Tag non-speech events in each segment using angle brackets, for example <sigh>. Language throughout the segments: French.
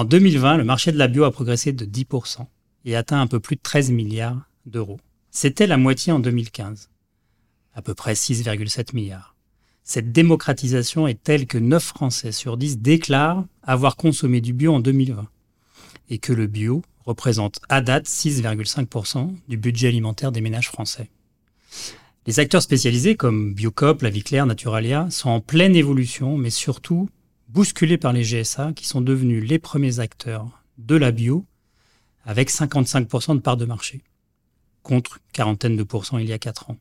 En 2020, le marché de la bio a progressé de 10% et atteint un peu plus de 13 milliards d'euros. C'était la moitié en 2015, à peu près 6,7 milliards. Cette démocratisation est telle que 9 Français sur 10 déclarent avoir consommé du bio en 2020 et que le bio représente à date 6,5% du budget alimentaire des ménages français. Les acteurs spécialisés comme Biocop, La Vie Claire, Naturalia sont en pleine évolution, mais surtout bousculés par les GSA qui sont devenus les premiers acteurs de la bio avec 55% de part de marché, contre quarantaine de pourcents il y a 4 ans.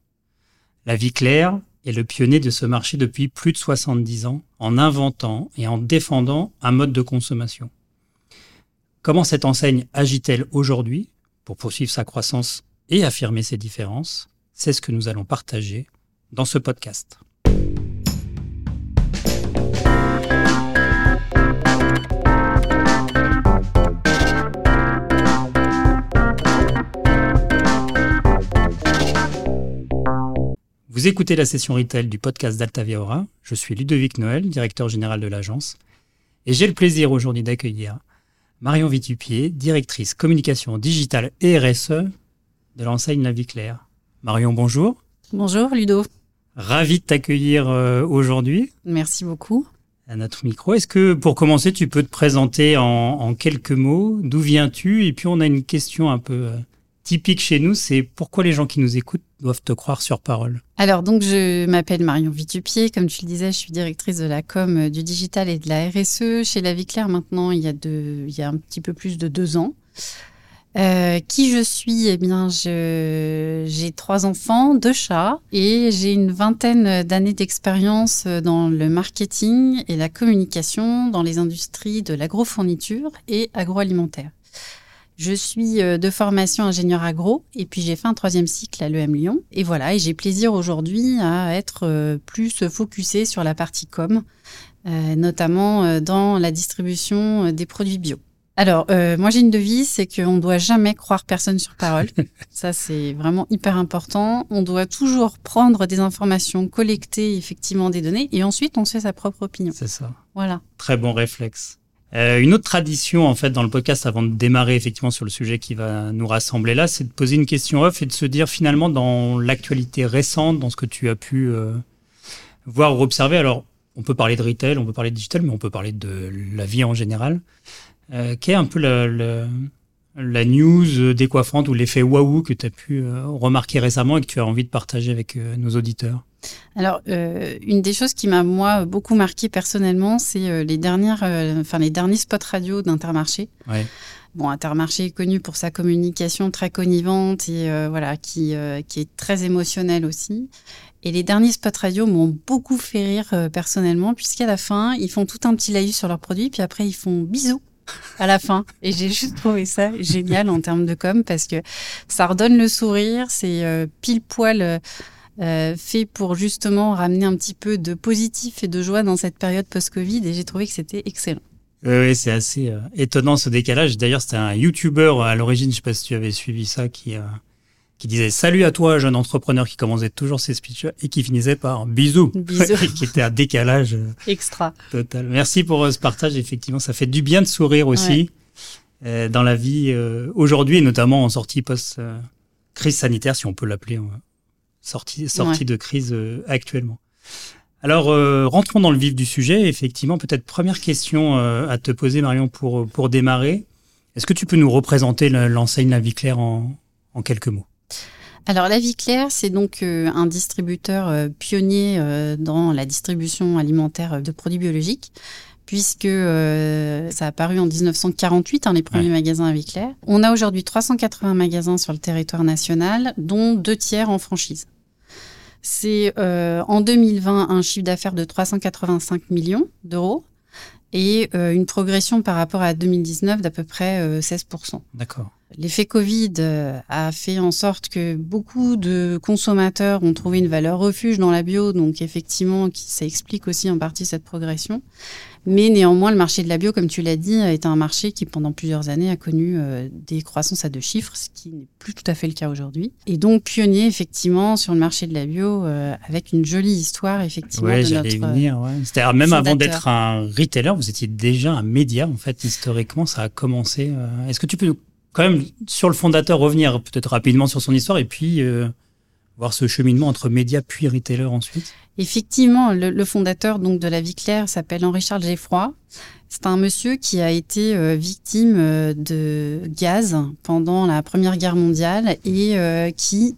La Vie Claire est le pionnier de ce marché depuis plus de 70 ans en inventant et en défendant un mode de consommation. Comment cette enseigne agit-elle aujourd'hui pour poursuivre sa croissance et affirmer ses différences? C'est ce que nous allons partager dans ce podcast. Vous écoutez la session retail du podcast d'Altavia Aura. Je suis Ludovic Noël, directeur général de l'agence. Et j'ai le plaisir aujourd'hui d'accueillir Marion Vitupier, directrice communication digitale et RSE de l'enseigne La Vie Claire. Marion, bonjour. Bonjour Ludo. Ravi de t'accueillir euh, aujourd'hui. Merci beaucoup. À notre micro. Est-ce que pour commencer, tu peux te présenter en quelques mots? D'où viens-tu? Et puis on a une question un peu euh, typique chez nous, c'est pourquoi les gens qui nous écoutent doivent te croire sur parole Alors, donc, je m'appelle Marion Vitupier. Comme tu le disais, je suis directrice de la com, euh, du digital et de la RSE chez La Vie Claire maintenant, il y a, il y a un petit peu plus de deux ans. Euh, qui je suis? Eh bien, j'ai trois enfants, deux chats et j'ai une vingtaine d'années d'expérience dans le marketing et la communication dans les industries de l'agrofourniture et agroalimentaire. Je suis euh, de formation ingénieur agro et puis j'ai fait un troisième cycle à l'EM Lyon. Et voilà, et j'ai plaisir aujourd'hui à être euh, plus focusé sur la partie com, euh, notamment dans la distribution des produits bio. Alors, moi j'ai une devise, c'est qu'on ne doit jamais croire personne sur parole. <laughs> Ça, c'est vraiment hyper important. On doit toujours prendre des informations, collecter effectivement des données, et ensuite on se fait sa propre opinion. C'est ça. Voilà. Très bon réflexe. Euh, une autre tradition en fait dans le podcast avant de démarrer effectivement sur le sujet qui va nous rassembler là, c'est de poser une question off et de se dire finalement dans l'actualité récente, dans ce que tu as pu euh, voir ou observer. Alors on peut parler de retail, on peut parler de digital, mais on peut parler de la vie en général. Euh, quelle est un peu la, la, la news décoiffante ou l'effet waouh que tu as pu euh, remarquer récemment et que tu as envie de partager avec nos auditeurs? Alors, euh, une des choses qui m'a moi beaucoup marqué personnellement, c'est euh, les dernières, euh, enfin les derniers spots radio d'Intermarché. Bon, Intermarché est connu pour sa communication très connivante et voilà qui qui est très émotionnelle aussi. Et les derniers spots radio m'ont beaucoup fait rire personnellement, puisqu'à la fin, ils font tout un petit laïus sur leurs produits, puis après ils font bisous à la fin. Et j'ai juste trouvé ça génial en termes de com parce que ça redonne le sourire, c'est pile poil euh, fait pour justement ramener un petit peu de positif et de joie dans cette période post-Covid et j'ai trouvé que c'était excellent. Oui, c'est assez euh, étonnant ce décalage. D'ailleurs, c'était un YouTuber à l'origine, je sais pas si tu avais suivi ça, qui, euh, qui disait salut à toi, jeune entrepreneur, qui commençait toujours ses speeches et qui finissait par bisous, bisous. <laughs> qui était un décalage extra total. Merci pour ce partage. Effectivement, ça fait du bien de sourire aussi dans la vie aujourd'hui, et notamment en sortie post crise sanitaire, si on peut l'appeler sortie, sortie de crise euh, actuellement. Alors, euh, rentrons dans le vif du sujet. Effectivement, peut-être première question euh, à te poser, Marion, pour, pour démarrer. Est-ce que tu peux nous représenter l'enseigne La Vie Claire en, en quelques mots? Alors La Vie Claire, c'est donc un distributeur pionnier dans la distribution alimentaire de produits biologiques puisque ça a apparu en 1948, hein, les premiers magasins La Vie Claire. On a aujourd'hui 380 magasins sur le territoire national, dont deux tiers en franchise. C'est euh, en 2020 un chiffre d'affaires de 385 millions d'euros et euh, une progression par rapport à 2019 d'à peu près 16%. Euh, D'accord. L'effet Covid a fait en sorte que beaucoup de consommateurs ont trouvé une valeur refuge dans la bio, donc effectivement, ça explique aussi en partie cette progression. Mais néanmoins, le marché de la bio, comme tu l'as dit, est un marché qui, pendant plusieurs années, a connu euh, des croissances à deux chiffres, ce qui n'est plus tout à fait le cas aujourd'hui. Et donc, pionnier, effectivement, sur le marché de la bio, euh, avec une jolie histoire, effectivement, ouais, de j'allais notre... venir, ouais. C'est-à-dire, même avant d'être un retailer, vous étiez déjà un média, en fait, historiquement, ça a commencé. euh, Est-ce que tu peux nous- quand même, sur le fondateur, revenir peut-être rapidement sur son histoire et puis euh, voir ce cheminement entre média puis retailer ensuite Effectivement, le, le fondateur donc de la Vie Claire s'appelle Henri-Charles Geffroy. C'est un monsieur qui a été euh, victime euh, de gaz pendant la Première Guerre mondiale et euh, qui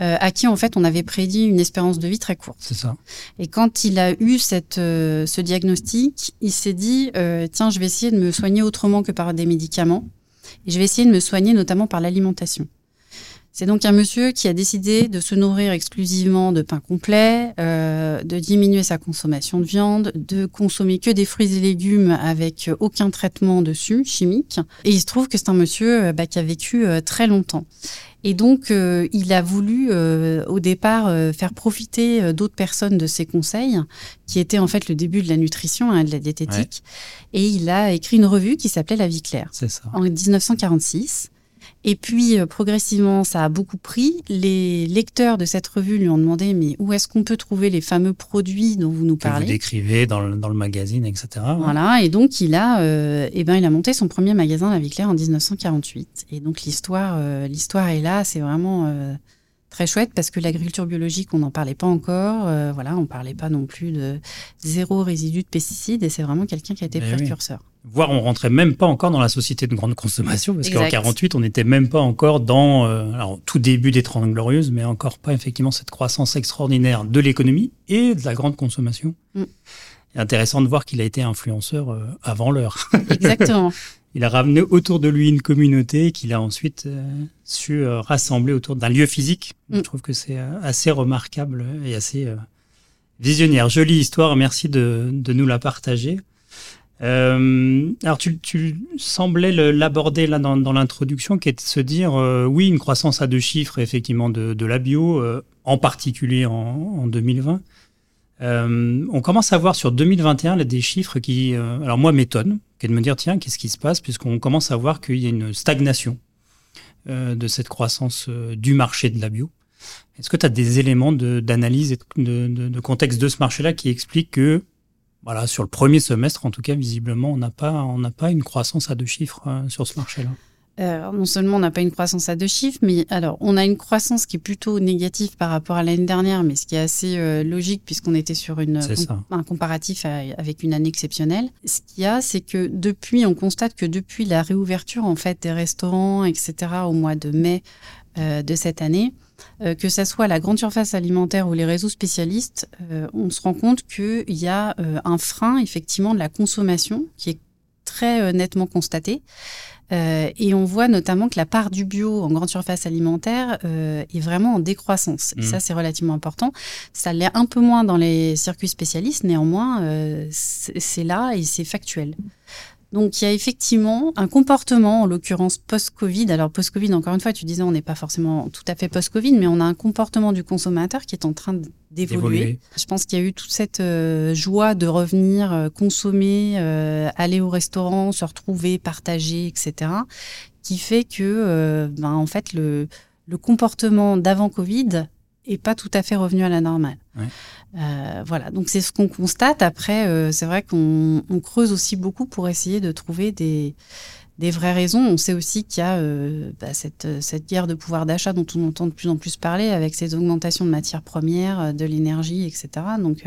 euh, à qui en fait on avait prédit une espérance de vie très courte. C'est ça. Et quand il a eu cette, euh, ce diagnostic, il s'est dit euh, tiens, je vais essayer de me soigner autrement que par des médicaments. Et je vais essayer de me soigner notamment par l'alimentation. C'est donc un monsieur qui a décidé de se nourrir exclusivement de pain complet, euh, de diminuer sa consommation de viande, de consommer que des fruits et légumes avec aucun traitement dessus, chimique. Et il se trouve que c'est un monsieur euh, bah, qui a vécu euh, très longtemps. Et donc, euh, il a voulu euh, au départ euh, faire profiter euh, d'autres personnes de ses conseils, qui étaient en fait le début de la nutrition et de la diététique. Et il a écrit une revue qui s'appelait La Vie claire C'est ça. en 1946. Et puis, euh, progressivement, ça a beaucoup pris. Les lecteurs de cette revue lui ont demandé, mais où est-ce qu'on peut trouver les fameux produits dont vous nous Que vous parlez? décrivez dans le, dans le magazine, etc. ouais. Voilà, et donc il a, euh, eh ben, il a monté son premier magasin La Vie Claire en 1948. Et donc l'histoire, euh, l'histoire est là, c'est vraiment euh, très chouette parce que l'agriculture biologique, on n'en parlait pas encore. euh, voilà, on parlait pas non plus de zéro résidu de pesticides, et c'est vraiment quelqu'un qui a été Eh oui. Voire on rentrait même pas encore dans la société de grande consommation, parce qu'en Exact. 48, on n'était même pas encore dans, euh, alors tout début des Trente Glorieuses, mais encore pas effectivement cette croissance extraordinaire de l'économie et de la grande consommation. Mm. Intéressant de voir qu'il a été influenceur euh, avant l'heure. <laughs> Exactement. Il a ramené autour de lui une communauté qu'il a ensuite euh, su euh, rassembler autour d'un lieu physique. Mm. Je trouve que c'est euh, assez remarquable et assez euh, visionnaire. Jolie histoire, merci de, de nous la partager. Euh, alors tu, tu semblais l'aborder là dans, dans l'introduction, qui est de se dire euh, oui une croissance à deux chiffres effectivement de, de la bio, euh, en particulier en, en 2020. Euh, on commence à voir sur 2021 là, des chiffres qui, euh, alors moi, m'étonnent, qui est de me dire, tiens, qu'est-ce qui se passe, puisqu'on commence à voir qu'il y a une stagnation euh, de cette croissance du marché de la bio. Est-ce que tu as des éléments de- d'analyse et de, de- de contexte de ce marché-là qui expliquent que, voilà, sur le premier semestre, en tout cas, visiblement, on n'a pas, on n'a pas une croissance à deux chiffres euh, sur ce marché-là Euh, non seulement on n'a pas une croissance à deux chiffres, mais alors on a une croissance qui est plutôt négative par rapport à l'année dernière, mais ce qui est assez euh, logique puisqu'on était sur une, un comparatif à- avec une année exceptionnelle. Ce qu'il y a, c'est que depuis, on constate que depuis la réouverture en fait des restaurants, etc., au mois de mai euh, de cette année, euh, que ça soit la grande surface alimentaire ou les réseaux spécialistes, euh, on se rend compte qu'il y a euh, un frein effectivement de la consommation qui est très nettement constaté. Euh, et on voit notamment que la part du bio en grande surface alimentaire euh, est vraiment en décroissance. Et Mhm. ça, c'est relativement important. Ça l'est un peu moins dans les circuits spécialistes, néanmoins, euh, c'est là et c'est factuel. Donc il y a effectivement un comportement, en l'occurrence post-Covid. Alors post-Covid, encore une fois, tu disais on n'est pas forcément tout à fait post-Covid, mais on a un comportement du consommateur qui est en train d'évoluer. Je pense qu'il y a eu toute cette euh, joie de revenir euh, consommer, euh, aller au restaurant, se retrouver, partager, etc., qui fait que, ben, en fait, le, le comportement d'avant Covid est pas tout à fait revenu à la normale. Ouais. Euh, voilà, donc c'est ce qu'on constate. Après, euh, c'est vrai qu'on on creuse aussi beaucoup pour essayer de trouver des, des vraies raisons. On sait aussi qu'il y a euh, bah, cette, cette guerre de pouvoir d'achat dont on entend de plus en plus parler avec ces augmentations de matières premières, de l'énergie, etc. Donc,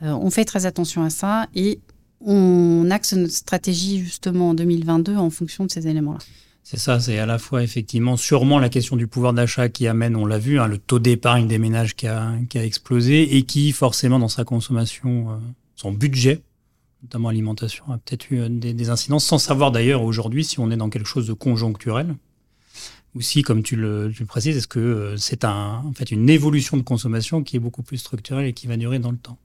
on fait très attention à ça et on axe notre stratégie justement en 2022 en fonction de ces éléments-là. C'est ça, c'est à la fois effectivement sûrement la question du pouvoir d'achat qui amène, on l'a vu, hein, le taux d'épargne des ménages qui a, explosé et qui forcément dans sa consommation, euh, son budget, notamment alimentation, a peut-être eu euh, des, incidences, sans savoir d'ailleurs aujourd'hui si on est dans quelque chose de conjoncturel ou si, comme tu le, tu le précises, est-ce que euh, c'est un, en fait une évolution de consommation qui est beaucoup plus structurelle et qui va durer dans le temps.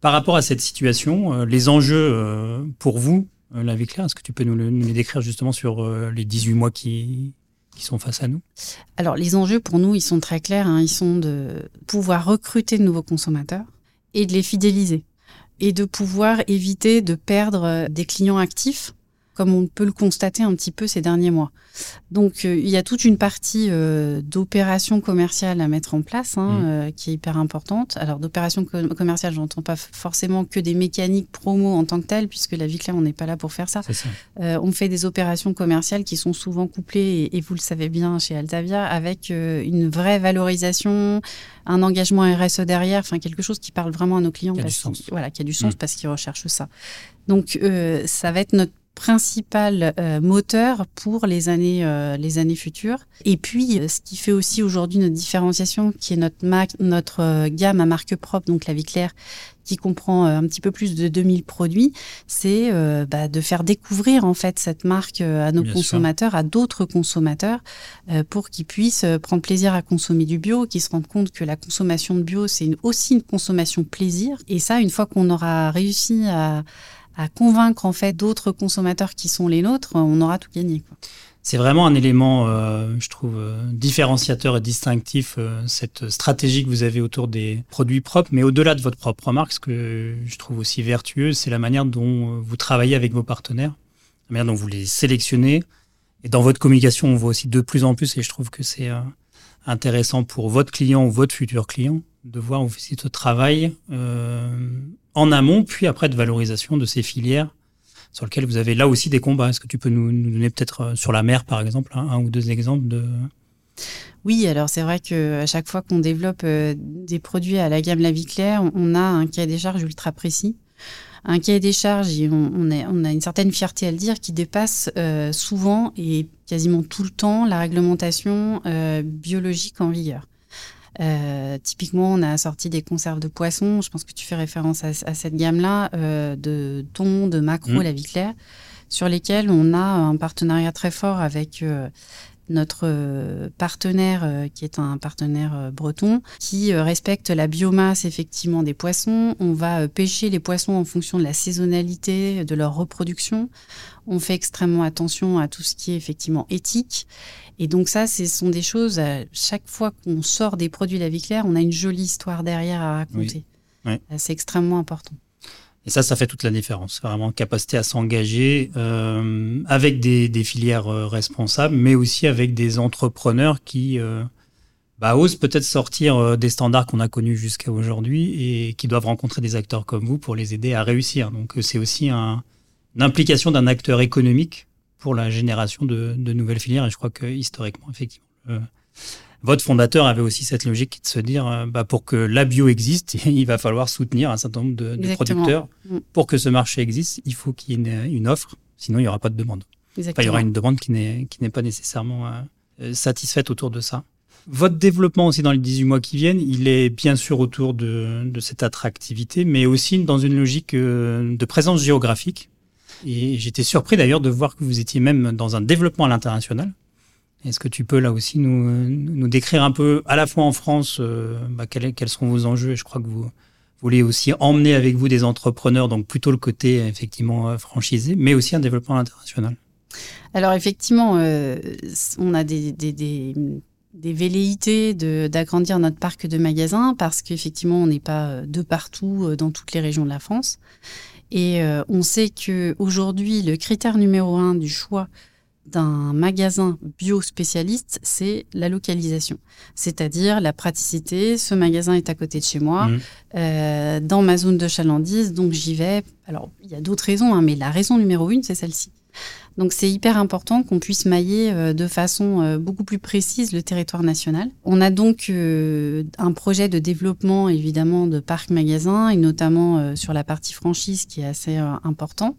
Par rapport à cette situation, les enjeux pour vous, la vie claire, est-ce que tu peux nous, le- nous les décrire justement sur euh, les 18 mois qui, qui sont face à nous? Alors, les enjeux pour nous, ils sont très clairs. hein. Ils sont de pouvoir recruter de nouveaux consommateurs et de les fidéliser. et de pouvoir éviter de perdre des clients actifs comme on peut le constater un petit peu ces derniers mois. Donc euh, il y a toute une partie euh, d'opérations commerciales à mettre en place hein, mmh. euh, qui est hyper importante. Alors d'opérations commerciales, j'entends pas forcément que des mécaniques promo en tant que telles, puisque la vie claire, on n'est pas là pour faire ça. on fait des opérations commerciales qui sont souvent couplées, et, vous le savez bien chez Altavia, avec une vraie valorisation, un engagement RSE derrière, enfin quelque chose qui parle vraiment à nos clients, qui a du sens, voilà, qui a du sens mmh. parce qu'ils recherchent ça. Donc ça va être notre principal euh, moteur pour les années, euh, les années futures. Et puis, euh, ce qui fait aussi aujourd'hui notre différenciation, qui est notre, notre gamme à marque propre, donc la vie claire, qui comprend un petit peu plus de 2000 produits, c'est bah, de faire découvrir en fait cette marque à nos consommateurs, à d'autres consommateurs, pour qu'ils puissent prendre plaisir à consommer du bio, qu'ils se rendent compte que la consommation de bio, c'est aussi une consommation plaisir. Et ça, une fois qu'on aura réussi à à convaincre en fait d'autres consommateurs qui sont les nôtres, on aura tout gagné. C'est vraiment un élément, euh, je trouve, euh, différenciateur et distinctif, euh, cette stratégie que vous avez autour des produits propres, mais au-delà de votre propre marque, ce que je trouve aussi vertueux, c'est la manière dont vous travaillez avec vos partenaires, la manière dont vous les sélectionnez. Et dans votre communication, on voit aussi de plus en plus, et je trouve que c'est intéressant pour votre client ou votre futur client, de voir où ce travail en amont, puis après de valorisation de ces filières sur lesquelles vous avez là aussi des combats. Est-ce que tu peux nous, donner peut-être euh, sur la mer, par exemple, un, ou deux exemples de... Oui, alors c'est vrai que chaque fois qu'on développe euh, des produits à la gamme La Vie Claire, on a un cahier des charges ultra précis. Un cahier des charges, on, a, une certaine fierté à le dire, qui dépasse euh, souvent et quasiment tout le temps la réglementation biologique en vigueur. Euh, typiquement, on a sorti des conserves de poissons. Je pense que tu fais référence à, cette gamme-là euh, de thon, de maquereau, mmh. la vie claire, sur lesquels on a un partenariat très fort avec euh, notre partenaire, qui est un partenaire breton, qui respecte la biomasse effectivement des poissons. On va pêcher les poissons en fonction de la saisonnalité de leur reproduction. On fait extrêmement attention à tout ce qui est effectivement éthique. Et donc ça, ce sont des choses, euh, chaque fois qu'on sort des produits La Vie Claire, on a une jolie histoire derrière à raconter. Euh, c'est extrêmement important. Et ça, ça fait toute la différence. Vraiment, capacité à s'engager euh, avec des, filières responsables, mais aussi avec des entrepreneurs qui bah, osent peut-être sortir des standards qu'on a connus jusqu'à aujourd'hui et qui doivent rencontrer des acteurs comme vous pour les aider à réussir. Donc, c'est aussi un, une implication d'un acteur économique pour la génération de, nouvelles filières. Et je crois que historiquement, effectivement, votre fondateur avait aussi cette logique de se dire, euh, bah, pour que la bio existe, <laughs> il va falloir soutenir un certain nombre de, producteurs. Mm. Pour que ce marché existe, il faut qu'il y ait une, offre, sinon il n'y aura pas de demande. il y aura une demande qui n'est pas nécessairement euh, euh, satisfaite autour de ça. Votre développement aussi dans les 18 mois qui viennent, il est bien sûr autour de, de cette attractivité, mais aussi dans une logique de présence géographique. J'étais surpris d'ailleurs de voir que vous étiez même dans un développement à l'international. Est-ce que tu peux là aussi nous, décrire un peu, à la fois en France, euh, bah, quels, sont vos enjeux? Je crois que vous, voulez aussi emmener avec vous des entrepreneurs, donc plutôt le côté effectivement euh, franchisé, mais aussi un développement international. Alors effectivement, euh, on a des velléités d'agrandir notre parc de magasins parce qu'effectivement, on n'est pas de partout dans toutes les régions de la France. Et euh, on sait que aujourd'hui, le critère numéro un du choix d'un magasin bio spécialiste, c'est la localisation. C'est-à-dire la praticité. Ce magasin est à côté de chez moi, mmh. euh, dans ma zone de chalandise, donc j'y vais. Alors, il y a d'autres raisons, hein, mais la raison numéro une, c'est celle-ci. Donc c'est hyper important qu'on puisse mailler euh, de façon euh, beaucoup plus précise le territoire national. On a donc euh, un projet de développement évidemment de parcs magasins et notamment sur la partie franchise qui est assez important.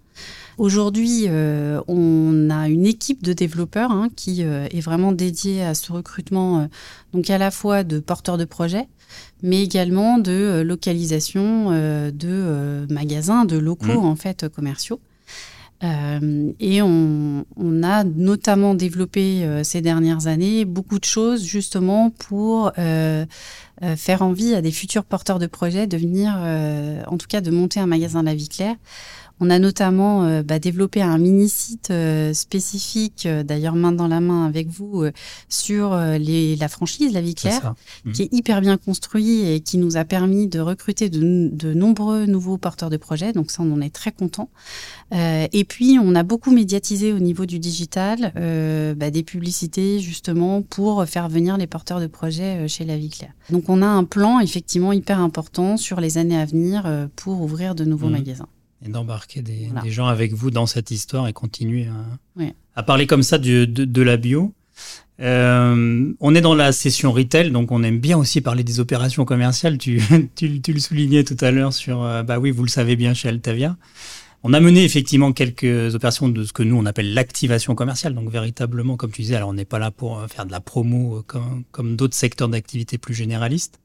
Aujourd'hui, on a une équipe de développeurs hein, qui est vraiment dédiée à ce recrutement, donc à la fois de porteurs de projets, mais également de localisation de magasins, de locaux mmh. en fait commerciaux. Euh, et on, a notamment développé euh, ces dernières années beaucoup de choses justement pour euh, faire envie à des futurs porteurs de projets de venir, en tout cas de monter un magasin La Vie Claire. On a notamment bah, développé un mini-site spécifique, d'ailleurs main dans la main avec vous, sur les, la franchise La Vie Claire, mmh. qui est hyper bien construit et qui nous a permis de recruter de, de nombreux nouveaux porteurs de projets. Donc ça, on en est très content. et puis, on a beaucoup médiatisé au niveau du digital bah, des publicités justement pour faire venir les porteurs de projets chez La Vie Claire. Donc on a un plan effectivement hyper important sur les années à venir euh, pour ouvrir de nouveaux mmh. magasins. Et d'embarquer des, gens avec vous dans cette histoire et continuer à, parler comme ça de, la bio. Euh, on est dans la session retail, donc on aime bien aussi parler des opérations commerciales. <laughs> Tu, tu, le soulignais tout à l'heure sur, euh, bah oui, vous le savez bien chez Altavia. On a mené effectivement quelques opérations de ce que nous on appelle l'activation commerciale. Donc véritablement, comme tu disais, alors on n'est pas là pour faire de la promo comme, comme d'autres secteurs d'activité plus généralistes.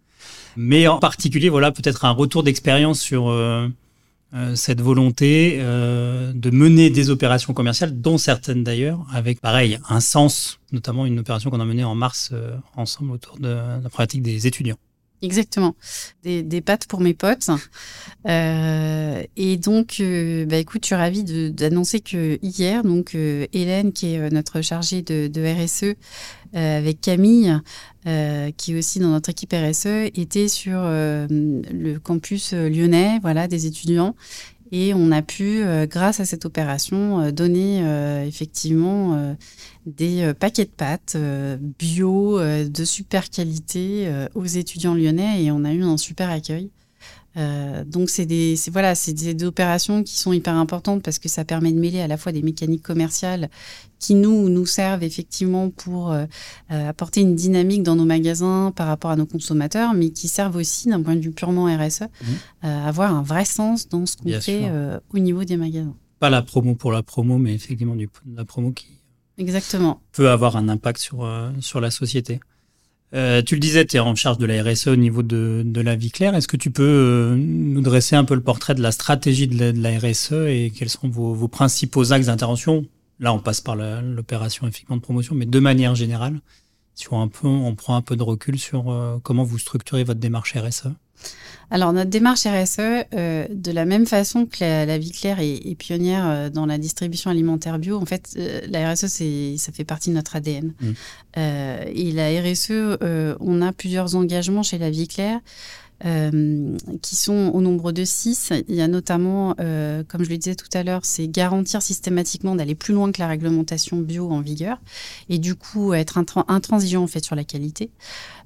Mais en particulier, voilà, peut-être un retour d'expérience sur euh, euh, cette volonté euh, de mener des opérations commerciales, dont certaines d'ailleurs, avec pareil un sens, notamment une opération qu'on a menée en mars ensemble autour de la pratique des étudiants. Exactement. Des, des, pâtes pour mes potes. Euh, et donc, euh, bah, écoute, je suis ravie d'annoncer que hier, donc euh, Hélène, qui est notre chargée de RSE, avec Camille, qui est aussi dans notre équipe RSE, était sur le campus lyonnais, voilà, des étudiants. Et on a pu, grâce à cette opération, donner effectivement des euh, paquets de pâtes euh, bio euh, de super qualité aux étudiants lyonnais et on a eu un super accueil. Donc c'est des voilà c'est des, opérations qui sont hyper importantes parce que ça permet de mêler à la fois des mécaniques commerciales qui nous nous servent effectivement pour apporter une dynamique dans nos magasins par rapport à nos consommateurs, mais qui servent aussi d'un point de vue purement RSE, mmh. avoir un vrai sens dans ce qu'on fait au niveau des magasins. Pas la promo pour la promo, mais effectivement du, la promo qui Exactement. peut avoir un impact sur, euh, sur la société. Euh, tu le disais, tu es en charge de la RSE au niveau de, de la vie claire. Est-ce que tu peux euh, nous dresser un peu le portrait de la stratégie de la, RSE et quels sont vos, vos principaux axes d'intervention? Là, on passe par l'opération effectivement de promotion, mais de manière générale, si on, un peu, on prend un peu de recul sur comment vous structurez votre démarche RSE alors notre démarche RSE, euh, de la même façon que la, vie claire est, pionnière euh, dans la distribution alimentaire bio, en fait, euh, la RSE, ça fait partie de notre ADN. Mmh. et la RSE, on a plusieurs engagements chez la vie claire. Euh, qui sont au nombre de six. Il y a notamment, euh, comme je le disais tout à l'heure, c'est garantir systématiquement d'aller plus loin que la réglementation bio en vigueur et du coup être intransigeant en fait sur la qualité.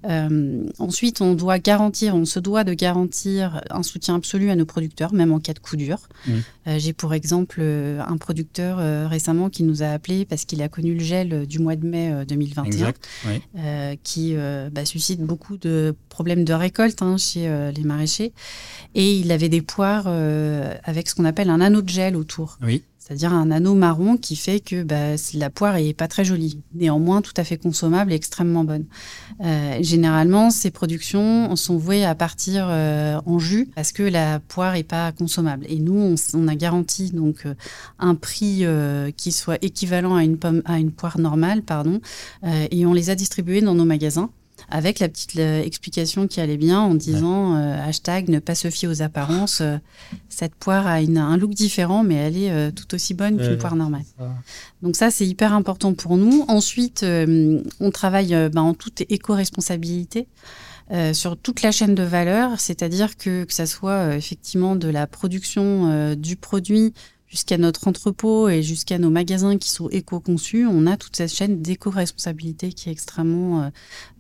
Euh, ensuite, on doit garantir, on se doit de garantir un soutien absolu à nos producteurs, même en cas de coup dur. Mmh. J'ai pour exemple un producteur récemment qui nous a appelé parce qu'il a connu le gel du mois de mai 2021, qui bah, suscite beaucoup de problèmes de récolte hein, chez euh, les maraîchers. Et il avait des poires euh, avec ce qu'on appelle un anneau de gel autour. Oui. C'est-à-dire un anneau marron qui fait que bah, la poire est pas très jolie, néanmoins tout à fait consommable et extrêmement bonne. Euh, généralement, ces productions sont vouées à partir en jus parce que la poire est pas consommable. Et nous, on, a garanti donc un prix qui soit équivalent à une pomme, à une poire normale, pardon, et on les a distribués dans nos magasins avec la petite explication qui allait bien en disant euh, hashtag ne pas se fier aux apparences. Euh, cette poire a un look différent, mais elle est euh, tout aussi bonne qu'une poire normale. Donc ça, c'est hyper important pour nous. Ensuite, on travaille bah, en toute éco-responsabilité. sur toute la chaîne de valeur, c'est-à-dire que que ça soit effectivement de la production du produit jusqu'à notre entrepôt et jusqu'à nos magasins qui sont éco-conçus, on a toute cette chaîne d'éco-responsabilité qui est extrêmement euh,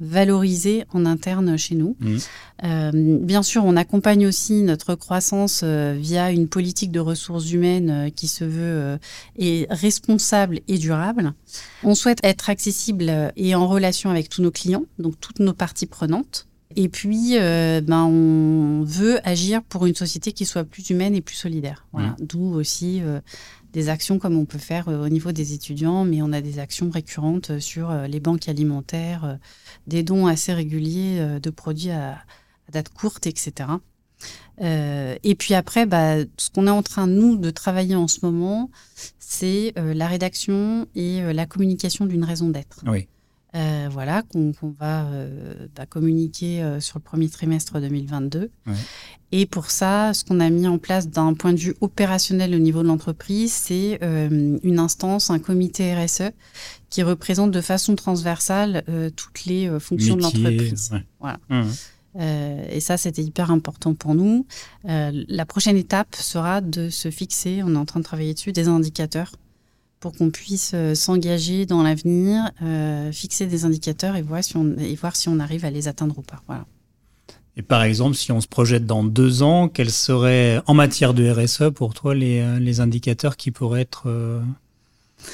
valorisée en interne chez nous. Mmh. Euh, bien sûr, on accompagne aussi notre croissance euh, via une politique de ressources humaines qui se veut et responsable et durable. On souhaite être accessible et en relation avec tous nos clients, donc toutes nos parties prenantes. Et puis, euh, ben, on veut agir pour une société qui soit plus humaine et plus solidaire. Voilà. Mmh. D'où aussi euh, des actions comme on peut faire euh, au niveau des étudiants, mais on a des actions récurrentes sur les banques alimentaires, des dons assez réguliers de produits à, date courte, etc. et puis après, bah, ce qu'on est en train, nous, de travailler en ce moment, c'est la rédaction et la communication d'une raison d'être. Oui. Euh, voilà, qu'on va euh, bah, communiquer euh, sur le premier trimestre 2022. Et pour ça, ce qu'on a mis en place d'un point de vue opérationnel au niveau de l'entreprise, c'est une instance, un comité RSE qui représente de façon transversale toutes les fonctions de l'entreprise. Voilà. Mmh. et ça, c'était hyper important pour nous. la prochaine étape sera de se fixer, on est en train de travailler dessus, des indicateurs pour qu'on puisse euh, s'engager dans l'avenir, euh, fixer des indicateurs et voir, si on, et voir si on arrive à les atteindre ou pas. Voilà. Et par exemple, si on se projette dans deux ans, quels seraient, en matière de RSE, pour toi, les, euh, les indicateurs qui pourraient être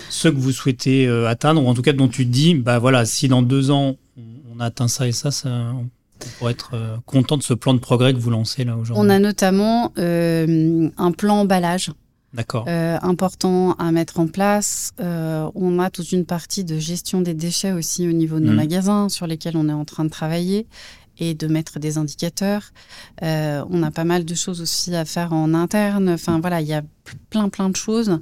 ceux que vous souhaitez atteindre, ou en tout cas dont tu te dis, bah voilà, si dans deux ans, on, atteint ça et ça, ça on pourrait être content de ce plan de progrès que vous lancez là aujourd'hui? On a notamment un plan emballage euh, important à mettre en place. Euh, on a toute une partie de gestion des déchets aussi au niveau de nos mmh. magasins sur lesquels on est en train de travailler et de mettre des indicateurs. Euh, on a pas mal de choses aussi à faire en interne. Enfin voilà, il y a plein plein de choses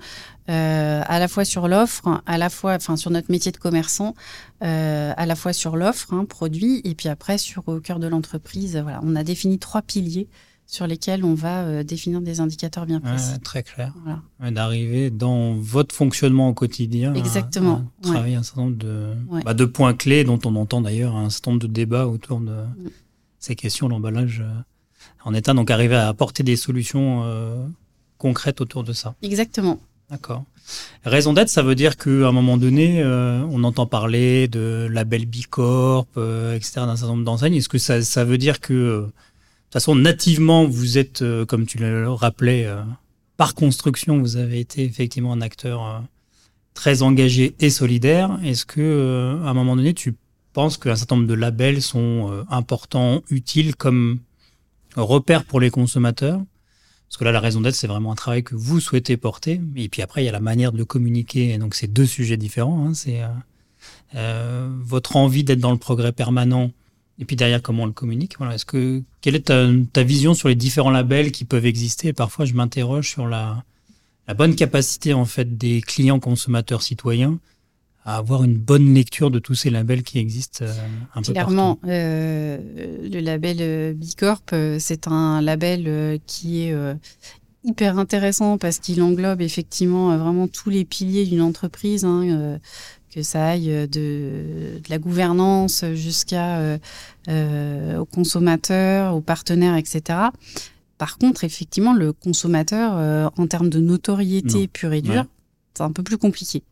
à la fois sur l'offre, à la fois enfin sur notre métier de commerçant, à la fois sur l'offre, hein, produit, et puis après sur au cœur de l'entreprise. Voilà, on a défini trois piliers sur lesquels on va euh, définir des indicateurs bien précis. très clair. D'arriver dans votre fonctionnement au quotidien. Exactement. travailler un certain nombre de, bah, de, points clés dont on entend d'ailleurs un certain nombre de débats autour de mm. ces questions, l'emballage euh, en état. Donc arriver à apporter des solutions euh, concrètes autour de ça. Exactement. D'accord. Raison d'être, ça veut dire qu'à un moment donné, on entend parler de label Bicorp, etc., d'un certain nombre d'enseignes. Est-ce que ça, ça, veut dire que toute façon, nativement, vous êtes, euh, comme tu le rappelais, euh, par construction, vous avez été effectivement un acteur euh, très engagé et solidaire. Est-ce que, à un moment donné, tu penses qu'un certain nombre de labels sont importants, utiles comme repères pour les consommateurs? Parce que là, la raison d'être, c'est vraiment un travail que vous souhaitez porter. Et puis après, il y a la manière de communiquer. Et donc, c'est deux sujets différents. Hein. C'est votre envie d'être dans le progrès permanent et puis derrière, comment on le communique? Voilà. Est-ce que quelle est ta, vision sur les différents labels qui peuvent exister? Parfois, je m'interroge sur la, la bonne capacité en fait des clients consommateurs citoyens à avoir une bonne lecture de tous ces labels qui existent euh, un peu Clairement, euh, le label euh, Bicorp, c'est un label qui est hyper intéressant parce qu'il englobe effectivement vraiment tous les piliers d'une entreprise. Hein, que ça aille de, de la gouvernance jusqu'à euh, euh, aux consommateurs, aux partenaires, etc. Par contre, effectivement, le consommateur, euh, en termes de notoriété pure et dure, c'est un peu plus compliqué.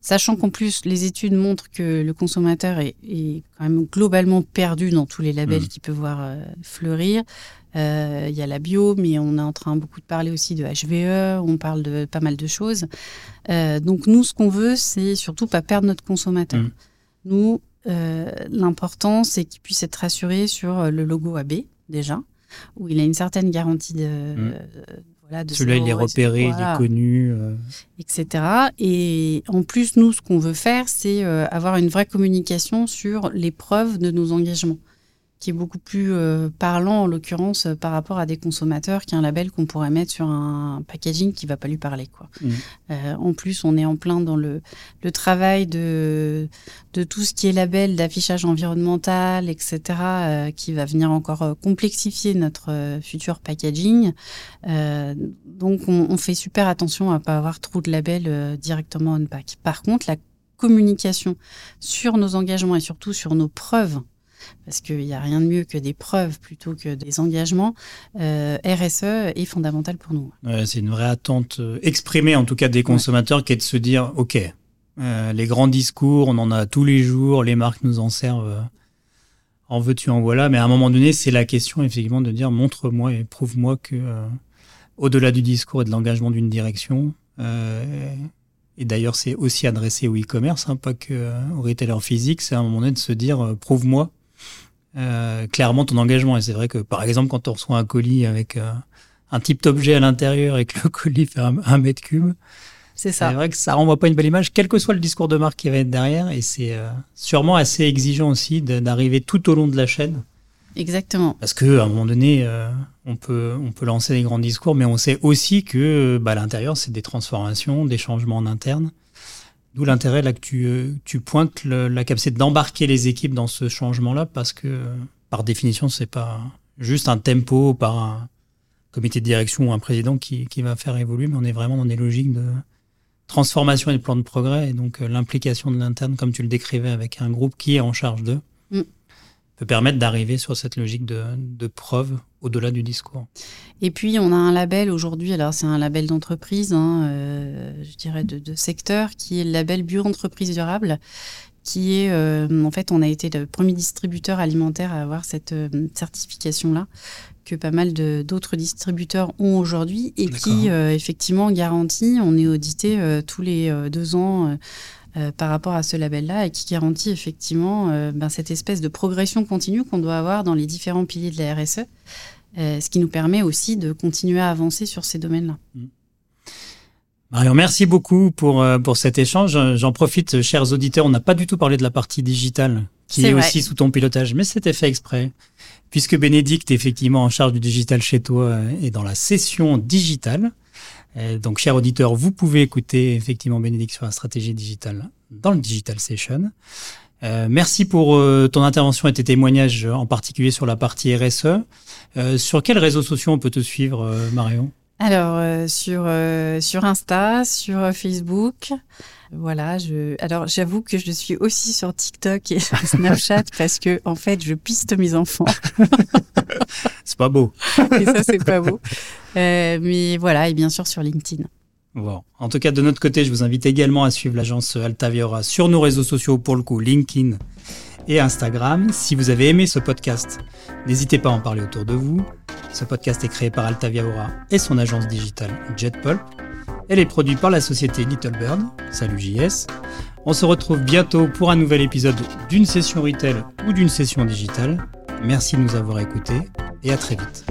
Sachant qu'en plus, les études montrent que le consommateur est, est, quand même globalement perdu dans tous les labels mmh. qu'il peut voir euh, fleurir. Euh, il y a la bio, mais on est en train beaucoup de parler aussi de HVE, on parle de pas mal de choses. Euh, donc nous, ce qu'on veut, c'est surtout pas perdre notre consommateur. Mmh. Nous, euh, l'important, c'est qu'il puisse être rassuré sur le logo AB, déjà, où il a une certaine garantie de... Mmh. Voilà, Celui-là, il est repéré, il est connu. Etc. Et en plus, nous, ce qu'on veut faire, c'est avoir une vraie communication sur les preuves de nos engagements qui est beaucoup plus euh, parlant en l'occurrence euh, par rapport à des consommateurs qu'un label qu'on pourrait mettre sur un packaging qui va pas lui parler quoi. Mmh. Euh, en plus, on est en plein dans le, le travail de de tout ce qui est label d'affichage environnemental, etc., euh, qui va venir encore complexifier notre futur packaging. donc, on, on, fait super attention à pas avoir trop de labels directement on pack. Par contre, la communication sur nos engagements et surtout sur nos preuves parce qu'il n'y a rien de mieux que des preuves plutôt que des engagements, euh, RSE est fondamental pour nous. c'est une vraie attente euh, exprimée en tout cas des consommateurs qui est de se dire, OK, euh, les grands discours, on en a tous les jours, les marques nous en servent, en veux-tu, en voilà, mais à un moment donné, c'est la question effectivement de dire, montre-moi et prouve-moi que au-delà du discours et de l'engagement d'une direction, et d'ailleurs, c'est aussi adressé au e-commerce, hein, pas que au retailer physique. C'est à un moment donné de se dire, prouve-moi euh, clairement ton engagement. Et c'est vrai que, par exemple, quand on reçoit un colis avec euh, un type d'objet à l'intérieur et que le colis fait un, mètre cube, c'est ça. C'est vrai que ça renvoie pas une belle image, quel que soit le discours de marque qui va être derrière. Et c'est euh, sûrement assez exigeant aussi d'arriver tout au long de la chaîne. Exactement. Parce que à un moment donné, on peut on peut lancer des grands discours, mais on sait aussi que bah, à l'intérieur, c'est des transformations, des changements en interne. D'où l'intérêt là que tu, euh, pointes la capacité d'embarquer les équipes dans ce changement-là, parce que par définition, c'est pas juste un tempo par un comité de direction ou un président qui, qui va faire évoluer, mais on est vraiment dans des logiques de transformation et de plan de progrès, et donc euh, l'implication de l'interne, comme tu le décrivais, avec un groupe qui est en charge d'eux, mm. Peut permettre d'arriver sur cette logique de, de preuve au-delà du discours. Et puis, on a un label aujourd'hui, alors c'est un label d'entreprise, hein, euh, je dirais de, de, secteur, qui est le label Bio-entreprise durable, qui est, euh, en fait, on a été le premier distributeur alimentaire à avoir cette euh, certification-là, que pas mal d'autres distributeurs ont aujourd'hui, et qui, effectivement, garantit, on est audité tous les deux ans. Par rapport à ce label-là et qui garantit effectivement ben, cette espèce de progression continue qu'on doit avoir dans les différents piliers de la RSE. Euh, ce qui nous permet aussi de continuer à avancer sur ces domaines-là. Mm. Marion, merci beaucoup pour, euh, pour cet échange. J'en profite, chers auditeurs, on n'a pas du tout parlé de la partie digitale, qui est, aussi sous ton pilotage, mais c'était fait exprès. Puisque Bénédicte est effectivement en charge du digital chez toi euh, et dans la session digitale. Donc, chers auditeurs, vous pouvez écouter effectivement Bénédicte sur la stratégie digitale dans le Digital Session. Euh, merci pour euh, ton intervention et tes témoignages, en particulier sur la partie RSE. Euh, sur quels réseaux sociaux on peut te suivre, Marion? Alors, sur, sur Insta, sur Facebook. Voilà, je... alors j'avoue que je suis aussi sur TikTok et <laughs> Snapchat parce que en fait je piste mes enfants. <laughs> c'est pas beau. et ça c'est pas beau. mais voilà, et bien sûr sur LinkedIn. En tout cas, de notre côté, je vous invite également à suivre l'agence Altaviora sur nos réseaux sociaux, pour le coup, LinkedIn et Instagram. Si vous avez aimé ce podcast, n'hésitez pas à en parler autour de vous. Ce podcast est créé par Altaviora et son agence digitale JetPulp. Elle est produite par la société Little Bird. Salut JS. On se retrouve bientôt pour un nouvel épisode d'une session retail ou d'une session digitale. Merci de nous avoir écoutés et à très vite.